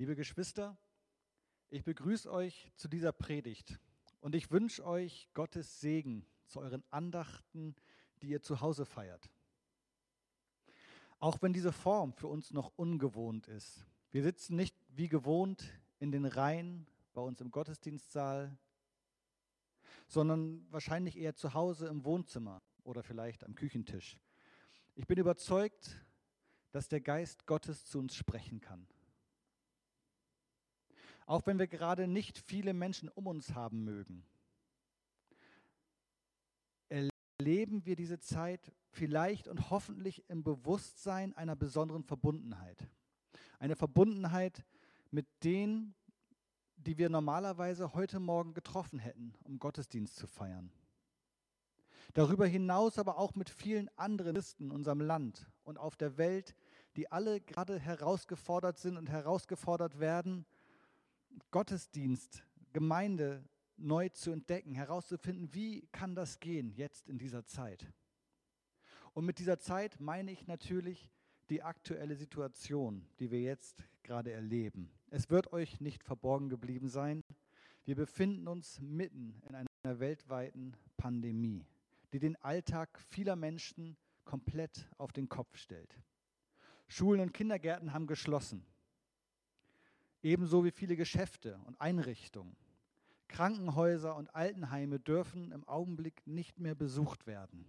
Liebe Geschwister, ich begrüße euch zu dieser Predigt und ich wünsche euch Gottes Segen zu euren Andachten, die ihr zu Hause feiert. Auch wenn diese Form für uns noch ungewohnt ist. Wir sitzen nicht wie gewohnt in den Reihen bei uns im Gottesdienstsaal, sondern wahrscheinlich eher zu Hause im Wohnzimmer oder vielleicht am Küchentisch. Ich bin überzeugt, dass der Geist Gottes zu uns sprechen kann. Auch wenn wir gerade nicht viele Menschen um uns haben mögen, erleben wir diese Zeit vielleicht und hoffentlich im Bewusstsein einer besonderen Verbundenheit. Eine Verbundenheit mit denen, die wir normalerweise heute Morgen getroffen hätten, um Gottesdienst zu feiern. Darüber hinaus aber auch mit vielen anderen Christen in unserem Land und auf der Welt, die alle gerade herausgefordert sind und herausgefordert werden, Gottesdienst, Gemeinde neu zu entdecken, herauszufinden, wie kann das gehen jetzt in dieser Zeit. Und mit dieser Zeit meine ich natürlich die aktuelle Situation, die wir jetzt gerade erleben. Es wird euch nicht verborgen geblieben sein. Wir befinden uns mitten in einer weltweiten Pandemie, die den Alltag vieler Menschen komplett auf den Kopf stellt. Schulen und Kindergärten haben geschlossen ebenso wie viele Geschäfte und Einrichtungen. Krankenhäuser und Altenheime dürfen im Augenblick nicht mehr besucht werden.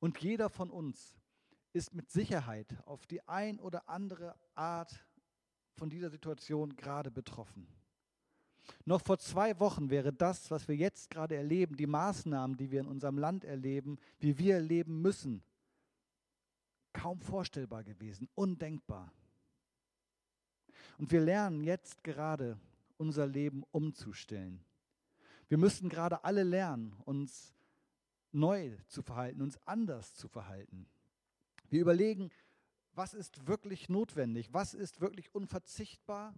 Und jeder von uns ist mit Sicherheit auf die ein oder andere Art von dieser Situation gerade betroffen. Noch vor zwei Wochen wäre das, was wir jetzt gerade erleben, die Maßnahmen, die wir in unserem Land erleben, wie wir leben müssen, kaum vorstellbar gewesen, undenkbar. Und wir lernen jetzt gerade unser Leben umzustellen. Wir müssen gerade alle lernen, uns neu zu verhalten, uns anders zu verhalten. Wir überlegen, was ist wirklich notwendig, was ist wirklich unverzichtbar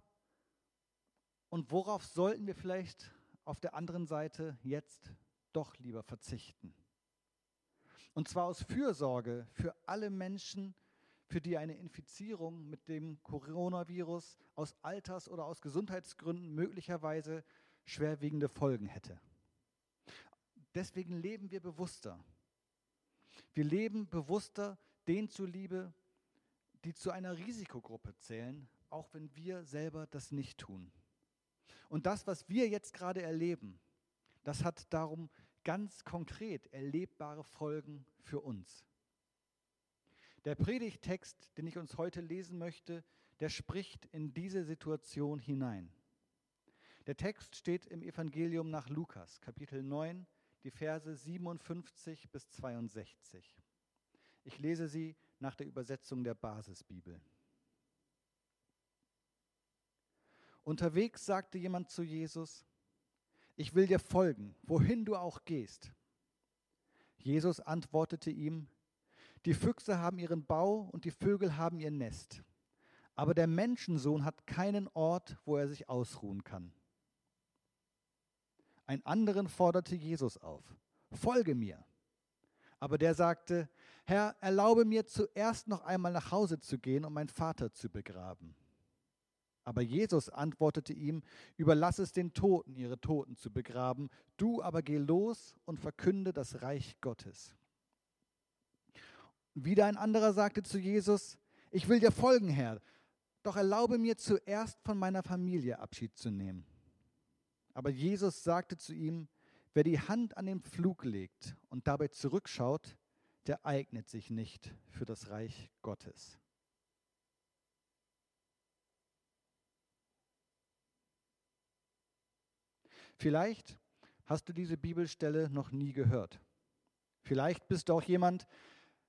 und worauf sollten wir vielleicht auf der anderen Seite jetzt doch lieber verzichten. Und zwar aus Fürsorge für alle Menschen, die für die eine Infizierung mit dem Coronavirus aus Alters- oder aus Gesundheitsgründen möglicherweise schwerwiegende Folgen hätte. Deswegen leben wir bewusster. Wir leben bewusster denen zuliebe, die zu einer Risikogruppe zählen, auch wenn wir selber das nicht tun. Und das, was wir jetzt gerade erleben, das hat darum ganz konkret erlebbare Folgen für uns. Der Predigtext, den ich uns heute lesen möchte, der spricht in diese Situation hinein. Der Text steht im Evangelium nach Lukas, Kapitel 9, die Verse 57 bis 62. Ich lese sie nach der Übersetzung der Basisbibel. Unterwegs sagte jemand zu Jesus, ich will dir folgen, wohin du auch gehst. Jesus antwortete ihm, die Füchse haben ihren Bau und die Vögel haben ihr Nest. Aber der Menschensohn hat keinen Ort, wo er sich ausruhen kann. Ein anderen forderte Jesus auf, folge mir. Aber der sagte, Herr, erlaube mir zuerst noch einmal nach Hause zu gehen, um meinen Vater zu begraben. Aber Jesus antwortete ihm, überlass es den Toten, ihre Toten zu begraben, du aber geh los und verkünde das Reich Gottes. Wieder ein anderer sagte zu Jesus, ich will dir folgen, Herr, doch erlaube mir zuerst von meiner Familie Abschied zu nehmen. Aber Jesus sagte zu ihm, wer die Hand an den Pflug legt und dabei zurückschaut, der eignet sich nicht für das Reich Gottes. Vielleicht hast du diese Bibelstelle noch nie gehört. Vielleicht bist du auch jemand, der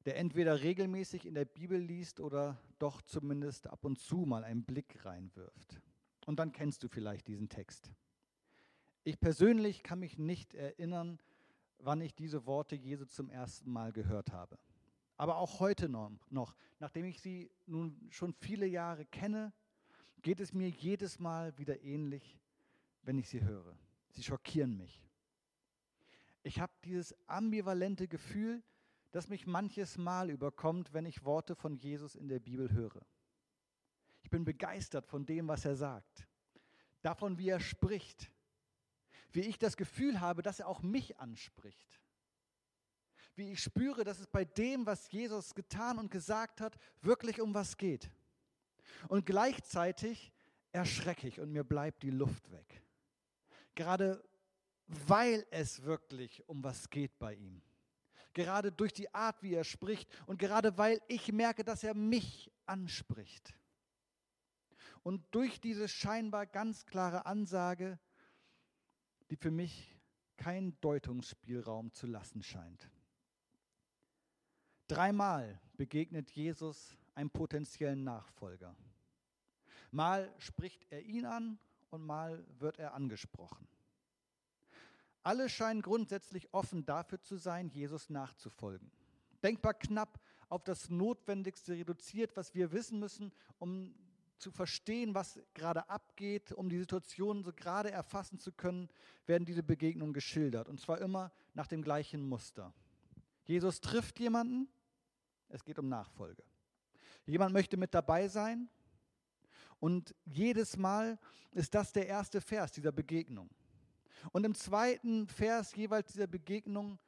entweder regelmäßig in der Bibel liest oder doch zumindest ab und zu mal einen Blick reinwirft. Und dann kennst du vielleicht diesen Text. Ich persönlich kann mich nicht erinnern, wann ich diese Worte Jesu zum ersten Mal gehört habe. Aber auch heute noch, nachdem ich sie nun schon viele Jahre kenne, geht es mir jedes Mal wieder ähnlich, wenn ich sie höre. Sie schockieren mich. Ich habe dieses ambivalente Gefühl, das mich manches Mal überkommt, wenn ich Worte von Jesus in der Bibel höre. Ich bin begeistert von dem, was er sagt, davon, wie er spricht, wie ich das Gefühl habe, dass er auch mich anspricht, wie ich spüre, dass es bei dem, was Jesus getan und gesagt hat, wirklich um was geht. Und gleichzeitig erschrecke ich und mir bleibt die Luft weg. Gerade weil es wirklich um was geht bei ihm. Gerade durch die Art, wie er spricht und gerade weil ich merke, dass er mich anspricht. Und durch diese scheinbar ganz klare Ansage, die für mich keinen Deutungsspielraum zu lassen scheint. Dreimal begegnet Jesus einem potenziellen Nachfolger. Mal spricht er ihn an und mal wird er angesprochen. Alle scheinen grundsätzlich offen dafür zu sein, Jesus nachzufolgen. Denkbar knapp auf das Notwendigste reduziert, was wir wissen müssen, um zu verstehen, was gerade abgeht, um die Situation so gerade erfassen zu können, werden diese Begegnungen geschildert. Und zwar immer nach dem gleichen Muster. Jesus trifft jemanden, es geht um Nachfolge. Jemand möchte mit dabei sein und jedes Mal ist das der erste Vers dieser Begegnung. Und im zweiten Vers jeweils dieser Begegnung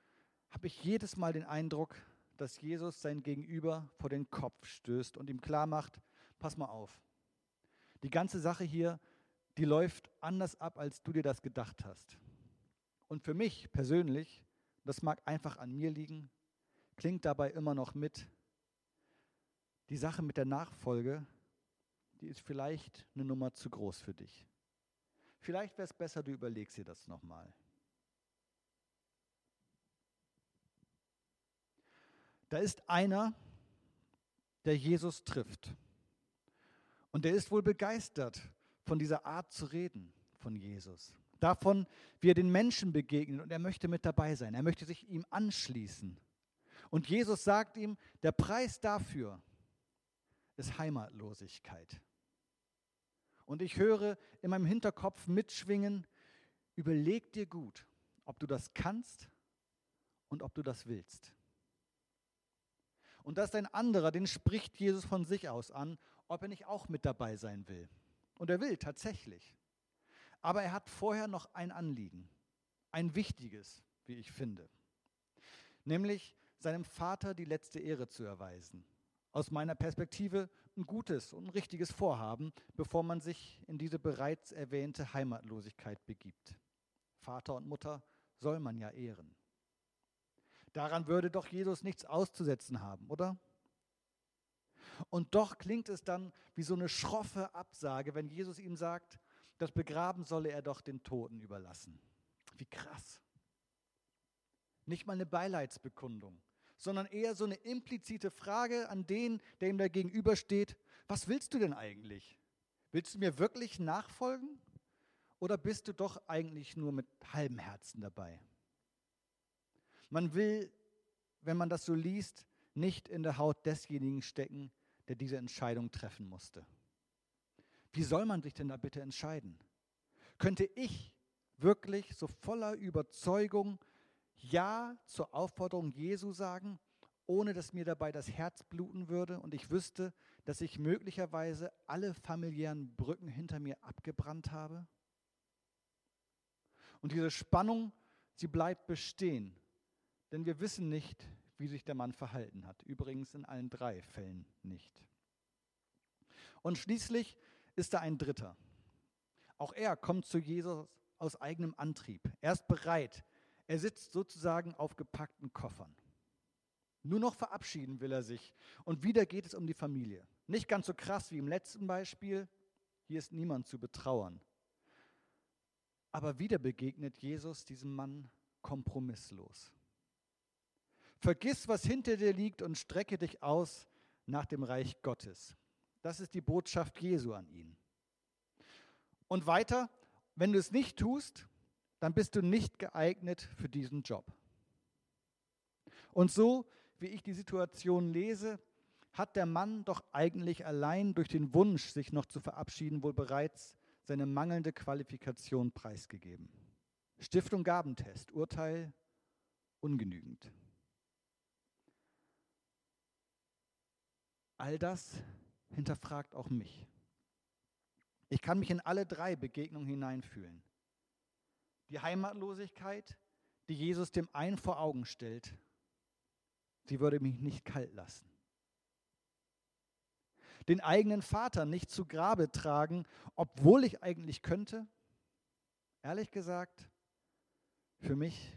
habe ich jedes Mal den Eindruck, dass Jesus sein Gegenüber vor den Kopf stößt und ihm klar macht, pass mal auf. Die ganze Sache hier, die läuft anders ab, als du dir das gedacht hast. Und für mich persönlich, das mag einfach an mir liegen, klingt dabei immer noch mit, die Sache mit der Nachfolge, die ist vielleicht eine Nummer zu groß für dich. Vielleicht wäre es besser, du überlegst dir das nochmal. Da ist einer, der Jesus trifft. Und der ist wohl begeistert von dieser Art zu reden von Jesus. Davon, wie er den Menschen begegnet und er möchte mit dabei sein. Er möchte sich ihm anschließen. Und Jesus sagt ihm, der Preis dafür ist Heimatlosigkeit. Und ich höre in meinem Hinterkopf mitschwingen, überleg dir gut, ob du das kannst und ob du das willst. Und da ist ein anderer, den spricht Jesus von sich aus an, ob er nicht auch mit dabei sein will. Und er will tatsächlich. Aber er hat vorher noch ein Anliegen, ein wichtiges, wie ich finde, nämlich seinem Vater die letzte Ehre zu erweisen aus meiner Perspektive ein gutes und ein richtiges Vorhaben, bevor man sich in diese bereits erwähnte Heimatlosigkeit begibt. Vater und Mutter soll man ja ehren. Daran würde doch Jesus nichts auszusetzen haben, oder? Und doch klingt es dann wie so eine schroffe Absage, wenn Jesus ihm sagt, das Begraben solle er doch den Toten überlassen. Wie krass. Nicht mal eine Beileidsbekundung, sondern eher so eine implizite Frage an den, der ihm da gegenübersteht. Was willst du denn eigentlich? Willst du mir wirklich nachfolgen? Oder bist du doch eigentlich nur mit halbem Herzen dabei? Man will, wenn man das so liest, nicht in der Haut desjenigen stecken, der diese Entscheidung treffen musste. Wie soll man sich denn da bitte entscheiden? Könnte ich wirklich so voller Überzeugung ja zur Aufforderung Jesu sagen, ohne dass mir dabei das Herz bluten würde und ich wüsste, dass ich möglicherweise alle familiären Brücken hinter mir abgebrannt habe? Und diese Spannung, sie bleibt bestehen, denn wir wissen nicht, wie sich der Mann verhalten hat. Übrigens in allen drei Fällen nicht. Und schließlich ist da ein Dritter. Auch er kommt zu Jesus aus eigenem Antrieb. Er ist bereit, er sitzt sozusagen auf gepackten Koffern. Nur noch verabschieden will er sich. Und wieder geht es um die Familie. Nicht ganz so krass wie im letzten Beispiel. Hier ist niemand zu betrauern. Aber wieder begegnet Jesus diesem Mann kompromisslos. Vergiss, was hinter dir liegt und strecke dich aus nach dem Reich Gottes. Das ist die Botschaft Jesu an ihn. Und weiter, wenn du es nicht tust, dann bist du nicht geeignet für diesen Job. Und so, wie ich die Situation lese, hat der Mann doch eigentlich allein durch den Wunsch, sich noch zu verabschieden, wohl bereits seine mangelnde Qualifikation preisgegeben. Stiftung Gabentest, Urteil ungenügend. All das hinterfragt auch mich. Ich kann mich in alle drei Begegnungen hineinfühlen. Die Heimatlosigkeit, die Jesus dem einen vor Augen stellt, sie würde mich nicht kalt lassen. Den eigenen Vater nicht zu Grabe tragen, obwohl ich eigentlich könnte, ehrlich gesagt, für mich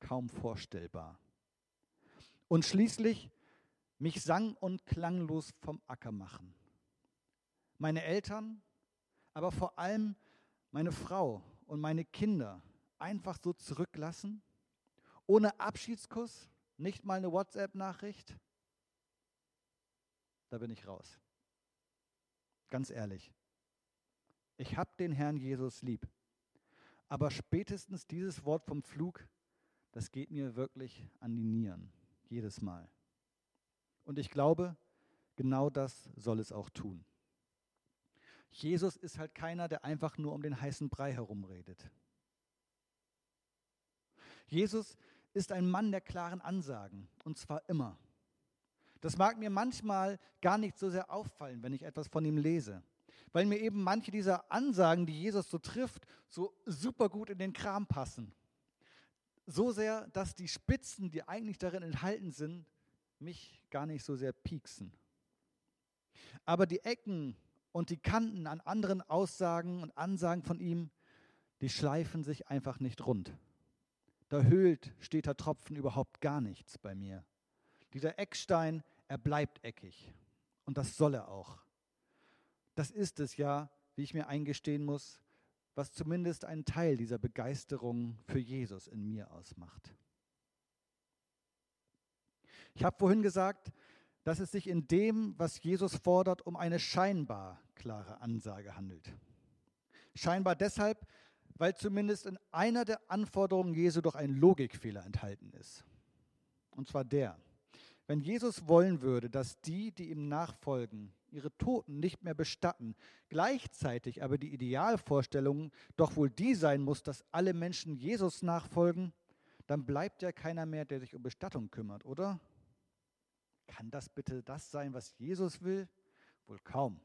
kaum vorstellbar. Und schließlich mich sang- und klanglos vom Acker machen. Meine Eltern, aber vor allem meine Frau und meine Kinder einfach so zurücklassen, ohne Abschiedskuss, nicht mal eine WhatsApp-Nachricht, da bin ich raus. Ganz ehrlich. Ich habe den Herrn Jesus lieb. Aber spätestens dieses Wort vom Flug, das geht mir wirklich an die Nieren, jedes Mal. Und ich glaube, genau das soll es auch tun. Jesus ist halt keiner, der einfach nur um den heißen Brei herumredet. Jesus ist ein Mann der klaren Ansagen, und zwar immer. Das mag mir manchmal gar nicht so sehr auffallen, wenn ich etwas von ihm lese, weil mir eben manche dieser Ansagen, die Jesus so trifft, so super gut in den Kram passen. So sehr, dass die Spitzen, die eigentlich darin enthalten sind, mich gar nicht so sehr pieksen. Aber die Ecken und die Kanten an anderen Aussagen und Ansagen von ihm, die schleifen sich einfach nicht rund. Da höhlt steter Tropfen überhaupt gar nichts bei mir. Dieser Eckstein, er bleibt eckig. Und das soll er auch. Das ist es ja, wie ich mir eingestehen muss, was zumindest einen Teil dieser Begeisterung für Jesus in mir ausmacht. Ich habe vorhin gesagt, dass es sich in dem, was Jesus fordert, um eine scheinbar klare Ansage handelt. Scheinbar deshalb, weil zumindest in einer der Anforderungen Jesu doch ein Logikfehler enthalten ist. Und zwar der, wenn Jesus wollen würde, dass die, die ihm nachfolgen, ihre Toten nicht mehr bestatten, gleichzeitig aber die Idealvorstellung doch wohl die sein muss, dass alle Menschen Jesus nachfolgen, dann bleibt ja keiner mehr, der sich um Bestattung kümmert, oder? Kann das bitte das sein, was Jesus will? Wohl kaum.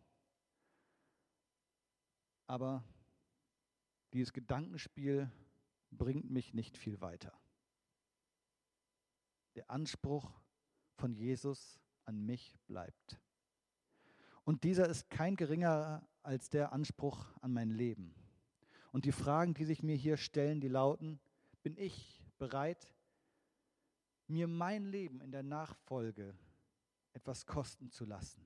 Aber dieses Gedankenspiel bringt mich nicht viel weiter. Der Anspruch von Jesus an mich bleibt. Und dieser ist kein geringerer als der Anspruch an mein Leben. Und die Fragen, die sich mir hier stellen, die lauten, bin ich bereit, mir mein Leben in der Nachfolge etwas kosten zu lassen?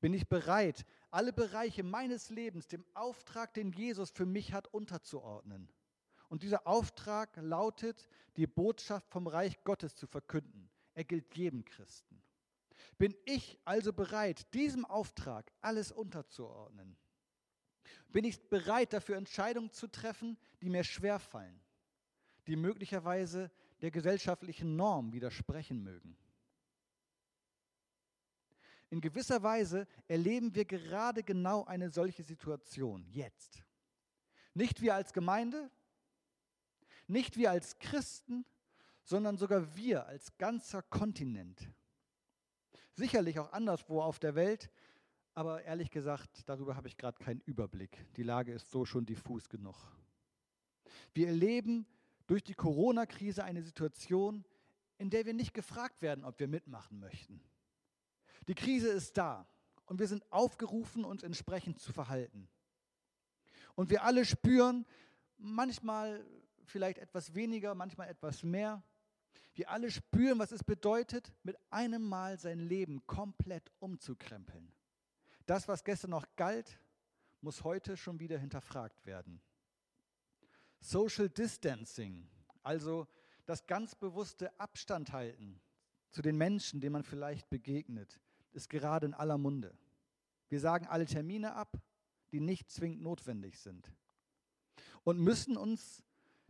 Bin ich bereit, alle Bereiche meines Lebens dem Auftrag, den Jesus für mich hat, unterzuordnen? Und dieser Auftrag lautet, die Botschaft vom Reich Gottes zu verkünden. Er gilt jedem Christen. Bin ich also bereit, diesem Auftrag alles unterzuordnen? Bin ich bereit, dafür Entscheidungen zu treffen, die mir schwerfallen, die möglicherweise der gesellschaftlichen Norm widersprechen mögen? In gewisser Weise erleben wir gerade genau eine solche Situation jetzt. Nicht wir als Gemeinde, nicht wir als Christen, sondern sogar wir als ganzer Kontinent. Sicherlich auch anderswo auf der Welt, aber ehrlich gesagt, darüber habe ich gerade keinen Überblick. Die Lage ist so schon diffus genug. Wir erleben durch die Corona-Krise eine Situation, in der wir nicht gefragt werden, ob wir mitmachen möchten. Die Krise ist da und wir sind aufgerufen, uns entsprechend zu verhalten. Und wir alle spüren, manchmal vielleicht etwas weniger, manchmal etwas mehr. Wir alle spüren, was es bedeutet, mit einem Mal sein Leben komplett umzukrempeln. Das, was gestern noch galt, muss heute schon wieder hinterfragt werden. Social Distancing, also das ganz bewusste Abstand halten zu den Menschen, denen man vielleicht begegnet, ist gerade in aller Munde. Wir sagen alle Termine ab, die nicht zwingend notwendig sind. Und müssen uns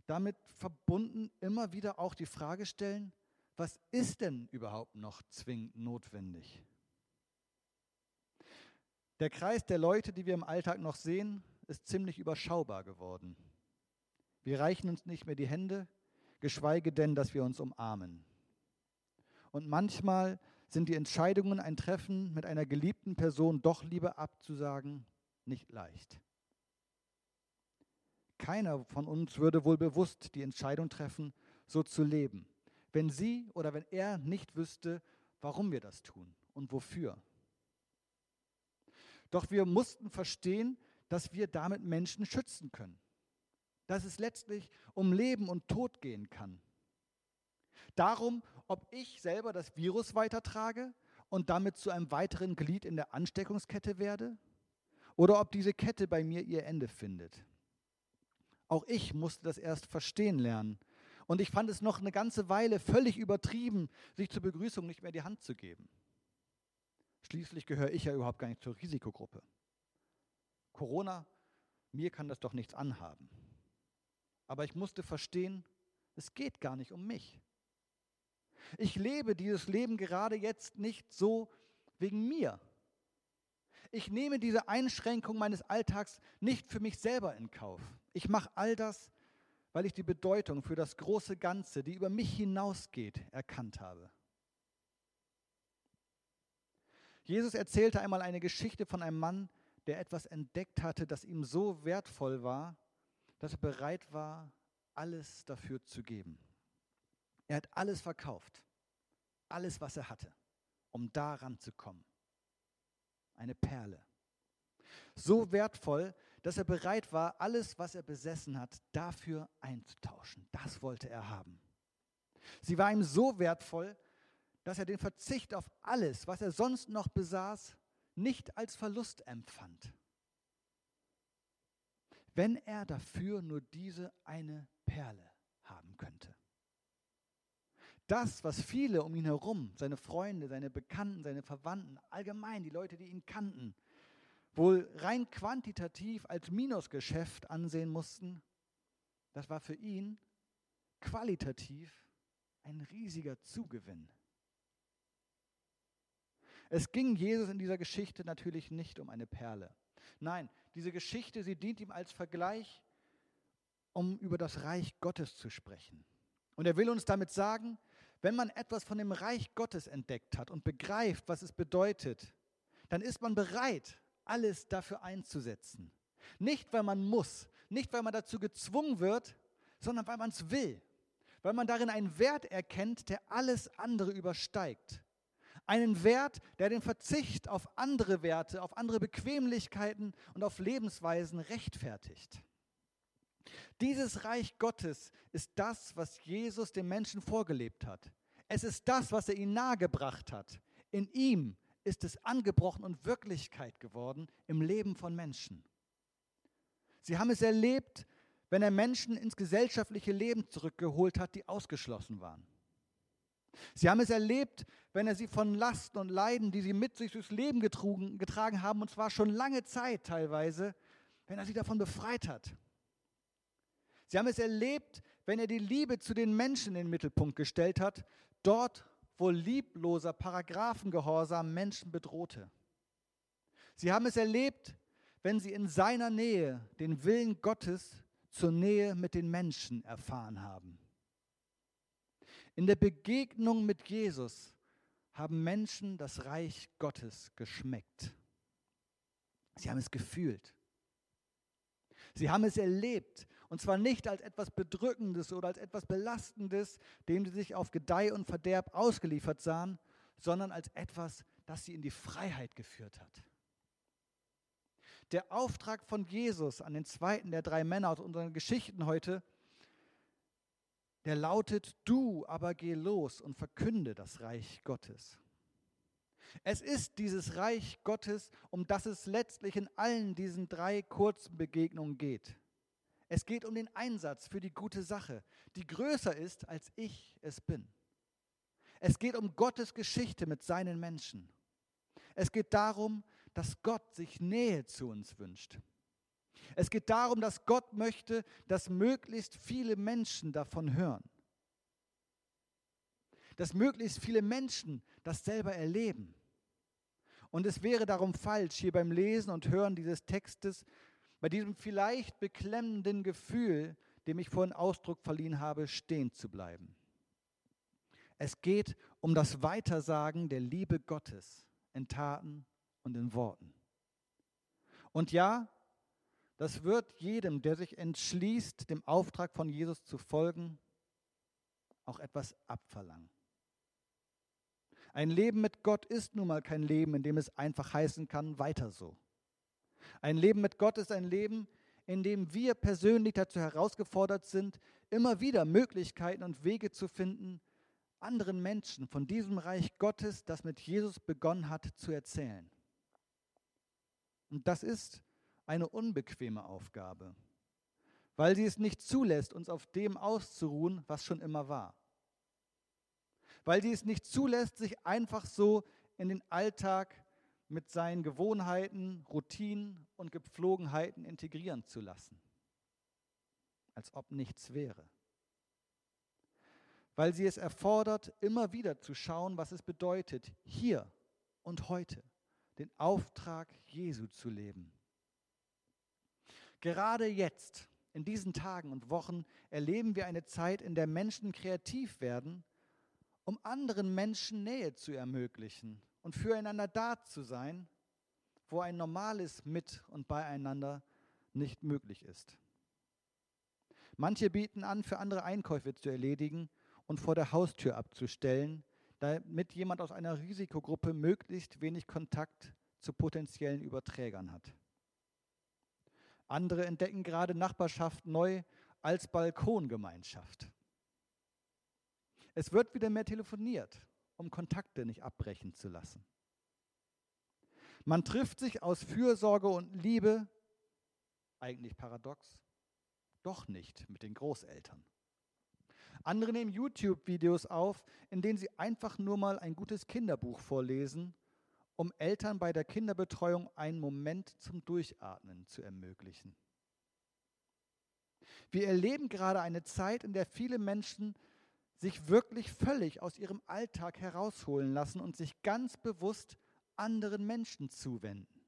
damit verbunden immer wieder auch die Frage stellen, was ist denn überhaupt noch zwingend notwendig? Der Kreis der Leute, die wir im Alltag noch sehen, ist ziemlich überschaubar geworden. Wir reichen uns nicht mehr die Hände, geschweige denn, dass wir uns umarmen. Und manchmal sind die Entscheidungen, ein Treffen mit einer geliebten Person doch lieber abzusagen, nicht leicht. Keiner von uns würde wohl bewusst die Entscheidung treffen, so zu leben, wenn sie oder wenn er nicht wüsste, warum wir das tun und wofür. Doch wir mussten verstehen, dass wir damit Menschen schützen können. Dass es letztlich um Leben und Tod gehen kann. Darum, ob ich selber das Virus weitertrage und damit zu einem weiteren Glied in der Ansteckungskette werde oder ob diese Kette bei mir ihr Ende findet. Auch ich musste das erst verstehen lernen. Und ich fand es noch eine ganze Weile völlig übertrieben, sich zur Begrüßung nicht mehr die Hand zu geben. Schließlich gehöre ich ja überhaupt gar nicht zur Risikogruppe. Corona, mir kann das doch nichts anhaben. Aber ich musste verstehen, es geht gar nicht um mich. Ich lebe dieses Leben gerade jetzt nicht so wegen mir. Ich nehme diese Einschränkung meines Alltags nicht für mich selber in Kauf. Ich mache all das, weil ich die Bedeutung für das große Ganze, die über mich hinausgeht, erkannt habe. Jesus erzählte einmal eine Geschichte von einem Mann, der etwas entdeckt hatte, das ihm so wertvoll war, dass er bereit war, alles dafür zu geben. Er hat alles verkauft, alles, was er hatte, um daran zu kommen. Eine Perle. So wertvoll, dass er bereit war, alles, was er besessen hat, dafür einzutauschen. Das wollte er haben. Sie war ihm so wertvoll, dass er den Verzicht auf alles, was er sonst noch besaß, nicht als Verlust empfand, wenn er dafür nur diese eine Perle haben könnte. Das, was viele um ihn herum, seine Freunde, seine Bekannten, seine Verwandten, allgemein die Leute, die ihn kannten, wohl rein quantitativ als Minusgeschäft ansehen mussten, das war für ihn qualitativ ein riesiger Zugewinn. Es ging Jesus in dieser Geschichte natürlich nicht um eine Perle. Nein, diese Geschichte, sie dient ihm als Vergleich, um über das Reich Gottes zu sprechen. Und er will uns damit sagen, wenn man etwas von dem Reich Gottes entdeckt hat und begreift, was es bedeutet, dann ist man bereit, alles dafür einzusetzen. Nicht, weil man muss, nicht, weil man dazu gezwungen wird, sondern weil man es will, weil man darin einen Wert erkennt, der alles andere übersteigt. Einen Wert, der den Verzicht auf andere Werte, auf andere Bequemlichkeiten und auf Lebensweisen rechtfertigt. Dieses Reich Gottes ist das, was Jesus den Menschen vorgelebt hat. Es ist das, was er ihnen nahegebracht hat. In ihm ist es angebrochen und Wirklichkeit geworden im Leben von Menschen. Sie haben es erlebt, wenn er Menschen ins gesellschaftliche Leben zurückgeholt hat, die ausgeschlossen waren. Sie haben es erlebt, wenn er sie von Lasten und Leiden, die sie mit sich durchs Leben getrugen, getragen haben, und zwar schon lange Zeit teilweise, wenn er sie davon befreit hat. Sie haben es erlebt, wenn er die Liebe zu den Menschen in den Mittelpunkt gestellt hat, dort, wo liebloser Paragraphengehorsam Menschen bedrohte. Sie haben es erlebt, wenn sie in seiner Nähe den Willen Gottes zur Nähe mit den Menschen erfahren haben. In der Begegnung mit Jesus haben Menschen das Reich Gottes geschmeckt. Sie haben es gefühlt. Sie haben es erlebt. Und zwar nicht als etwas Bedrückendes oder als etwas Belastendes, dem sie sich auf Gedeih und Verderb ausgeliefert sahen, sondern als etwas, das sie in die Freiheit geführt hat. Der Auftrag von Jesus an den zweiten der drei Männer aus unseren Geschichten heute der lautet, du aber geh los und verkünde das Reich Gottes. Es ist dieses Reich Gottes, um das es letztlich in allen diesen drei kurzen Begegnungen geht. Es geht um den Einsatz für die gute Sache, die größer ist, als ich es bin. Es geht um Gottes Geschichte mit seinen Menschen. Es geht darum, dass Gott sich Nähe zu uns wünscht. Es geht darum, dass Gott möchte, dass möglichst viele Menschen davon hören. Dass möglichst viele Menschen das selber erleben. Und es wäre darum falsch, hier beim Lesen und Hören dieses Textes, bei diesem vielleicht beklemmenden Gefühl, dem ich vorhin Ausdruck verliehen habe, stehen zu bleiben. Es geht um das Weitersagen der Liebe Gottes in Taten und in Worten. Und ja, das wird jedem, der sich entschließt, dem Auftrag von Jesus zu folgen, auch etwas abverlangen. Ein Leben mit Gott ist nun mal kein Leben, in dem es einfach heißen kann, weiter so. Ein Leben mit Gott ist ein Leben, in dem wir persönlich dazu herausgefordert sind, immer wieder Möglichkeiten und Wege zu finden, anderen Menschen von diesem Reich Gottes, das mit Jesus begonnen hat, zu erzählen. Und das ist eine unbequeme Aufgabe, weil sie es nicht zulässt, uns auf dem auszuruhen, was schon immer war. Weil sie es nicht zulässt, sich einfach so in den Alltag mit seinen Gewohnheiten, Routinen und Gepflogenheiten integrieren zu lassen, als ob nichts wäre. Weil sie es erfordert, immer wieder zu schauen, was es bedeutet, hier und heute den Auftrag Jesu zu leben. Gerade jetzt, in diesen Tagen und Wochen, erleben wir eine Zeit, in der Menschen kreativ werden, um anderen Menschen Nähe zu ermöglichen und füreinander da zu sein, wo ein normales Mit- und Beieinander nicht möglich ist. Manche bieten an, für andere Einkäufe zu erledigen und vor der Haustür abzustellen, damit jemand aus einer Risikogruppe möglichst wenig Kontakt zu potenziellen Überträgern hat. Andere entdecken gerade Nachbarschaft neu als Balkongemeinschaft. Es wird wieder mehr telefoniert, um Kontakte nicht abbrechen zu lassen. Man trifft sich aus Fürsorge und Liebe, eigentlich paradox, doch nicht mit den Großeltern. Andere nehmen YouTube-Videos auf, in denen sie einfach nur mal ein gutes Kinderbuch vorlesen um Eltern bei der Kinderbetreuung einen Moment zum Durchatmen zu ermöglichen. Wir erleben gerade eine Zeit, in der viele Menschen sich wirklich völlig aus ihrem Alltag herausholen lassen und sich ganz bewusst anderen Menschen zuwenden.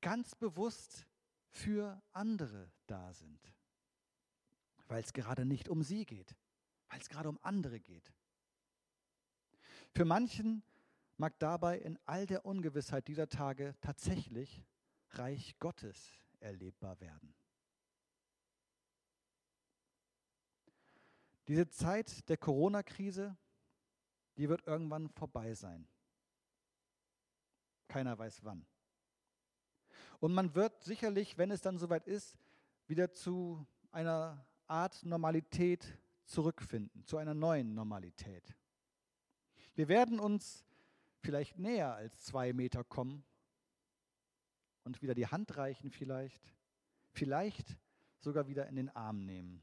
Ganz bewusst für andere da sind, weil es gerade nicht um sie geht, weil es gerade um andere geht. Für manchen mag dabei in all der Ungewissheit dieser Tage tatsächlich Reich Gottes erlebbar werden. Diese Zeit der Corona-Krise, die wird irgendwann vorbei sein. Keiner weiß wann. Und man wird sicherlich, wenn es dann soweit ist, wieder zu einer Art Normalität zurückfinden, zu einer neuen Normalität. Wir werden uns vielleicht näher als zwei Meter kommen und wieder die Hand reichen vielleicht, vielleicht sogar wieder in den Arm nehmen.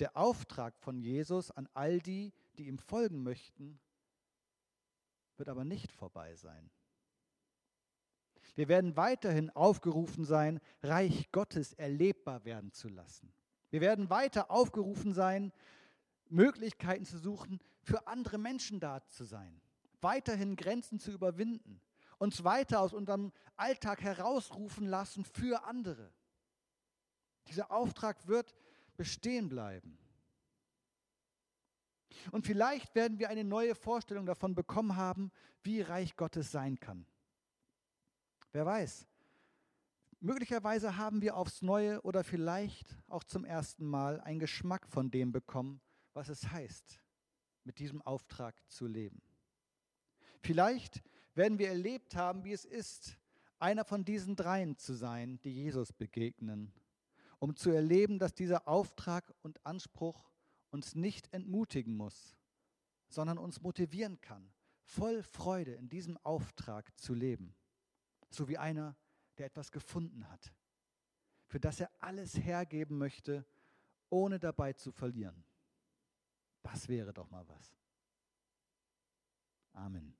Der Auftrag von Jesus an all die, die ihm folgen möchten, wird aber nicht vorbei sein. Wir werden weiterhin aufgerufen sein, Reich Gottes erlebbar werden zu lassen. Wir werden weiter aufgerufen sein, Möglichkeiten zu suchen, für andere Menschen da zu sein weiterhin Grenzen zu überwinden, uns weiter aus unserem Alltag herausrufen lassen für andere. Dieser Auftrag wird bestehen bleiben. Und vielleicht werden wir eine neue Vorstellung davon bekommen haben, wie Reich Gottes sein kann. Wer weiß, möglicherweise haben wir aufs Neue oder vielleicht auch zum ersten Mal einen Geschmack von dem bekommen, was es heißt, mit diesem Auftrag zu leben. Vielleicht werden wir erlebt haben, wie es ist, einer von diesen dreien zu sein, die Jesus begegnen, um zu erleben, dass dieser Auftrag und Anspruch uns nicht entmutigen muss, sondern uns motivieren kann, voll Freude in diesem Auftrag zu leben. So wie einer, der etwas gefunden hat, für das er alles hergeben möchte, ohne dabei zu verlieren. Das wäre doch mal was. Amen.